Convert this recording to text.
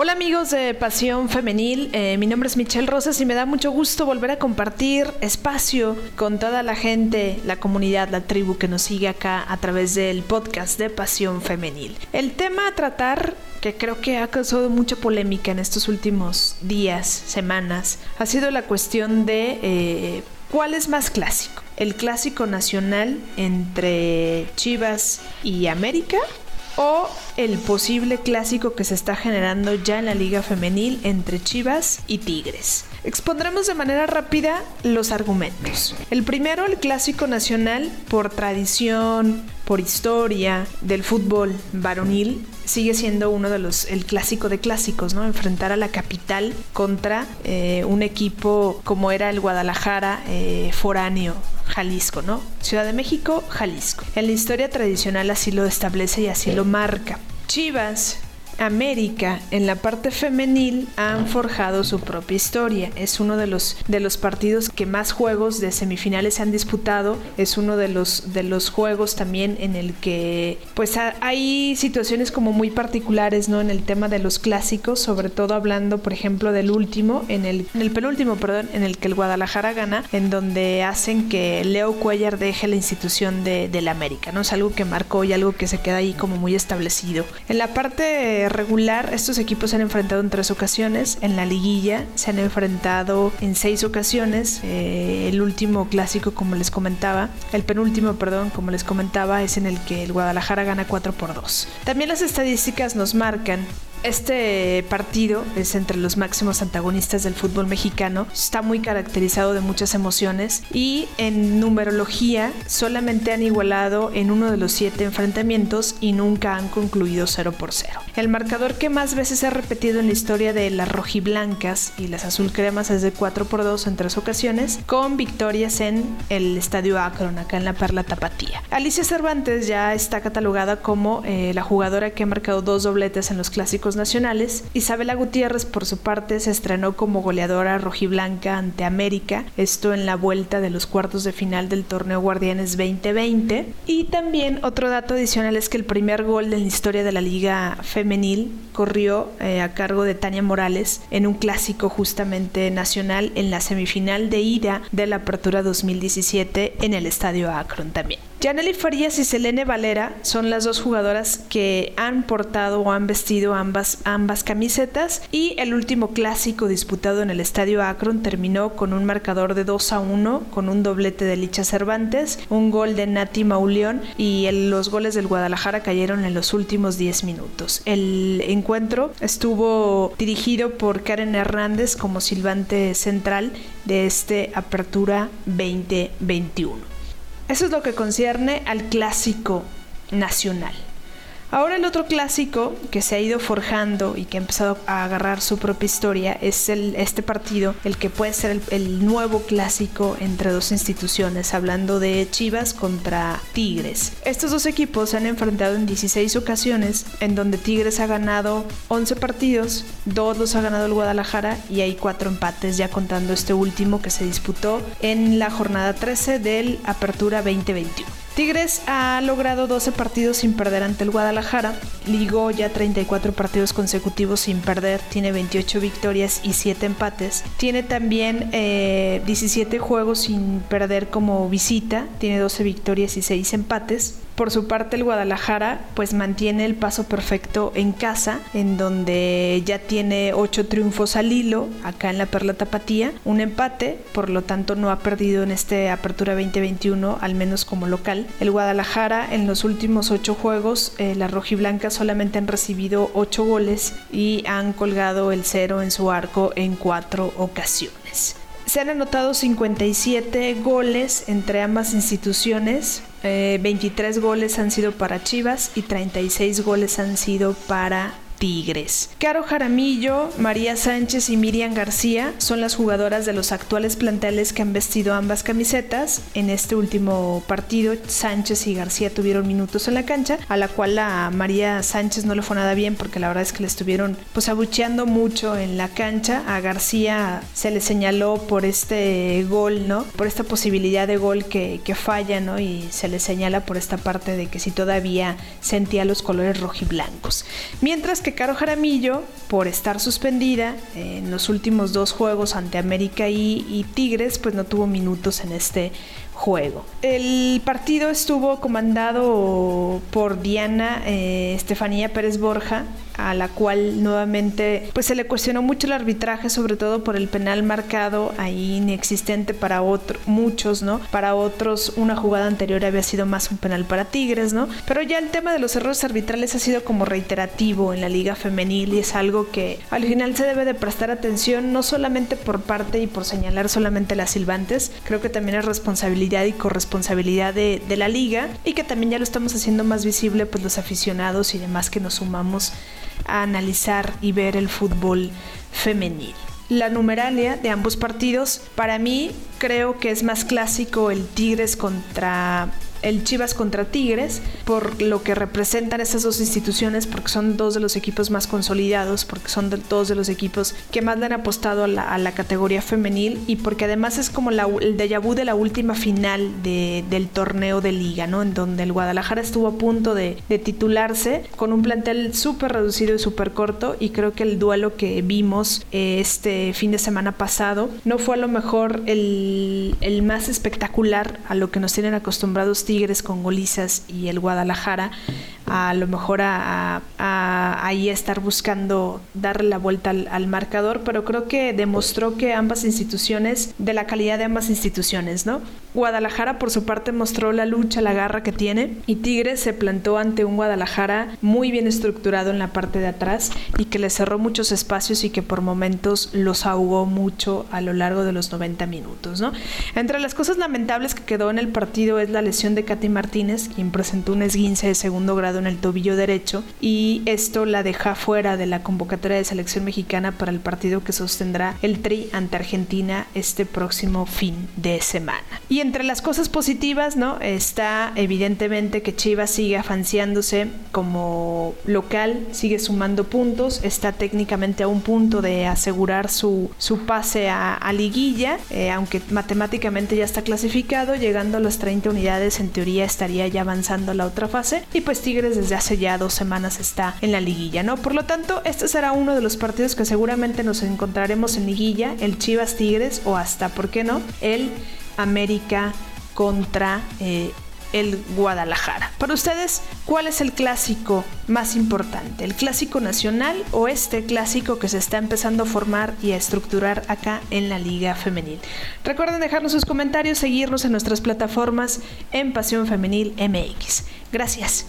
Hola amigos de Pasión Femenil, eh, mi nombre es Michelle Rosas y me da mucho gusto volver a compartir espacio con toda la gente, la comunidad, la tribu que nos sigue acá a través del podcast de Pasión Femenil. El tema a tratar que creo que ha causado mucha polémica en estos últimos días, semanas, ha sido la cuestión de eh, cuál es más clásico. El clásico nacional entre Chivas y América o el posible clásico que se está generando ya en la liga femenil entre Chivas y Tigres. Expondremos de manera rápida los argumentos. El primero, el clásico nacional, por tradición, por historia del fútbol varonil, sigue siendo uno de los, el clásico de clásicos, ¿no? Enfrentar a la capital contra eh, un equipo como era el Guadalajara eh, foráneo Jalisco, ¿no? Ciudad de México, Jalisco. En la historia tradicional así lo establece y así lo marca. Chivas América en la parte femenil han forjado su propia historia. Es uno de los, de los partidos que más juegos de semifinales se han disputado. Es uno de los, de los juegos también en el que pues hay situaciones como muy particulares ¿no? en el tema de los clásicos, sobre todo hablando por ejemplo del último, en el, en el penúltimo, perdón, en el que el Guadalajara gana, en donde hacen que Leo Cuellar deje la institución de, la América. ¿no? Es algo que marcó y algo que se queda ahí como muy establecido. En la parte regular, estos equipos se han enfrentado en tres ocasiones. En la liguilla se han enfrentado en seis ocasiones. Eh, el último clásico, como les comentaba, el penúltimo, perdón, como les comentaba, es en el que el Guadalajara gana 4 por 2. También las estadísticas nos marcan este partido es entre los máximos antagonistas del fútbol mexicano, está muy caracterizado de muchas emociones y en numerología solamente han igualado en uno de los siete enfrentamientos y nunca han concluido 0 por 0. El marcador que más veces se ha repetido en la historia de las rojiblancas y las azulcremas es de 4 por 2 en tres ocasiones, con victorias en el Estadio Akron, acá en la Perla Tapatía. Alicia Cervantes ya está catalogada como eh, la jugadora que ha marcado dos dobletes en los clásicos nacionales. Isabela Gutiérrez, por su parte, se estrenó como goleadora rojiblanca ante América, esto en la vuelta de los cuartos de final del torneo Guardianes 2020. Y también otro dato adicional es que el primer gol en la historia de la liga femenil corrió eh, a cargo de Tania Morales en un clásico justamente nacional en la semifinal de ida de la Apertura 2017 en el Estadio Akron también. Janely Farías y Selene Valera son las dos jugadoras que han portado o han vestido ambas, ambas camisetas y el último clásico disputado en el Estadio Akron terminó con un marcador de 2 a 1 con un doblete de Licha Cervantes, un gol de Nati Mauleón y los goles del Guadalajara cayeron en los últimos 10 minutos. El encuentro estuvo dirigido por Karen Hernández como silbante central de este Apertura 2021. Eso es lo que concierne al clásico nacional. Ahora el otro clásico que se ha ido forjando y que ha empezado a agarrar su propia historia es el, este partido, el que puede ser el, el, nuevo clásico entre dos instituciones, hablando de Chivas contra Tigres. Estos dos equipos se han enfrentado en 16 ocasiones, en donde Tigres ha ganado 11 partidos, dos los ha ganado el Guadalajara y hay cuatro empates, ya contando este último que se disputó en la jornada 13 del Apertura 2021. Tigres ha logrado 12 partidos sin perder ante el Guadalajara, ligó ya 34 partidos consecutivos sin perder, tiene 28 victorias y 7 empates, tiene también 17 eh, juegos sin perder como visita, tiene 12 victorias y 6 empates, por su parte, el Guadalajara pues mantiene el paso perfecto en casa, en donde ya tiene ocho triunfos al hilo, acá en la Perla Tapatía, un empate, por lo tanto no ha perdido en este Apertura 2021, al menos como local. El Guadalajara en los últimos ocho juegos, eh, las rojiblancas solamente han recibido ocho goles y han colgado el cero en su arco en cuatro ocasiones. Se han anotado 57 goles entre ambas instituciones. 23 eh, goles han sido para Chivas y 36 goles han sido para Tigres. Caro Jaramillo, María Sánchez y Miriam García son las jugadoras de los actuales planteles que han vestido ambas camisetas. En este último partido, Sánchez y García tuvieron minutos en la cancha, a la cual a María Sánchez no le fue nada bien porque la verdad es que le estuvieron pues abucheando mucho en la cancha. A García se le señaló por este gol, ¿no? Por esta posibilidad de gol que, que falla, ¿no? Y se le señala por esta parte de que si todavía sentía los colores rojiblancos. Mientras que Caro Jaramillo, por estar suspendida en los últimos dos juegos ante América y, Tigres, pues no tuvo minutos en este juego. El partido estuvo comandado por Diana eh, Estefanía Pérez Borja, a la cual nuevamente pues se le cuestionó mucho el arbitraje, sobre todo por el penal marcado ahí inexistente para otros, muchos, ¿no? Para otros una jugada anterior había sido más un penal para Tigres, ¿no? Pero ya el tema de los errores arbitrales ha sido como reiterativo en la liga femenil y es algo que al final se debe de prestar atención no solamente por parte y por señalar solamente las silbantes, creo que también es responsabilidad y corresponsabilidad de, de la liga y que también ya lo estamos haciendo más visible pues los aficionados y demás que nos sumamos a analizar y ver el fútbol femenil. La numeralia de ambos partidos, para mí creo que es más clásico el Tigres contra el Chivas contra Tigres, por lo que representan estas dos instituciones, porque son dos de los equipos más consolidados, porque son dos de los equipos que más le han apostado a la, categoría femenil y porque además es como el déjà vu de la última final del torneo de liga, ¿no? En donde el Guadalajara estuvo a punto de, titularse con un plantel súper reducido y súper corto y creo que el duelo que vimos eh, este fin de semana pasado no fue a lo mejor el, el más espectacular a lo que nos tienen acostumbrados Tigres con Golizas y el Guadalajara, a lo mejor a, ahí estar buscando darle la vuelta al, marcador, pero creo que demostró que ambas instituciones, de la calidad de ambas instituciones, ¿no? Guadalajara por su parte mostró la lucha, la garra que tiene y Tigres se plantó ante un Guadalajara muy bien estructurado en la parte de atrás y que le cerró muchos espacios y que por momentos los ahogó mucho a lo largo de los 90 minutos. Entre las cosas lamentables que quedó en el partido es la lesión de Katy Martínez, quien presentó un esguince de segundo grado en el tobillo derecho y esto la deja fuera de la convocatoria de selección mexicana para el partido que sostendrá el Tri ante Argentina este próximo fin de semana. Y entre las cosas positivas, ¿no? Está evidentemente que Chivas sigue afanciándose como local, sigue sumando puntos, está técnicamente a un punto de asegurar su, su pase a, liguilla, eh, aunque matemáticamente ya está clasificado, llegando a las 30 unidades en en teoría estaría ya avanzando a la otra fase y pues Tigres desde hace ya dos semanas está en la liguilla, ¿no? Por lo tanto, este será uno de los partidos que seguramente nos encontraremos en liguilla, el Chivas Tigres o hasta, ¿por qué no? El América contra eh, el Guadalajara. Para ustedes, ¿cuál es el clásico más importante? ¿El clásico nacional o este clásico que se está empezando a formar y a estructurar acá en la Liga Femenil? Recuerden dejarnos sus comentarios, seguirnos en nuestras plataformas en Pasión Femenil MX. Gracias.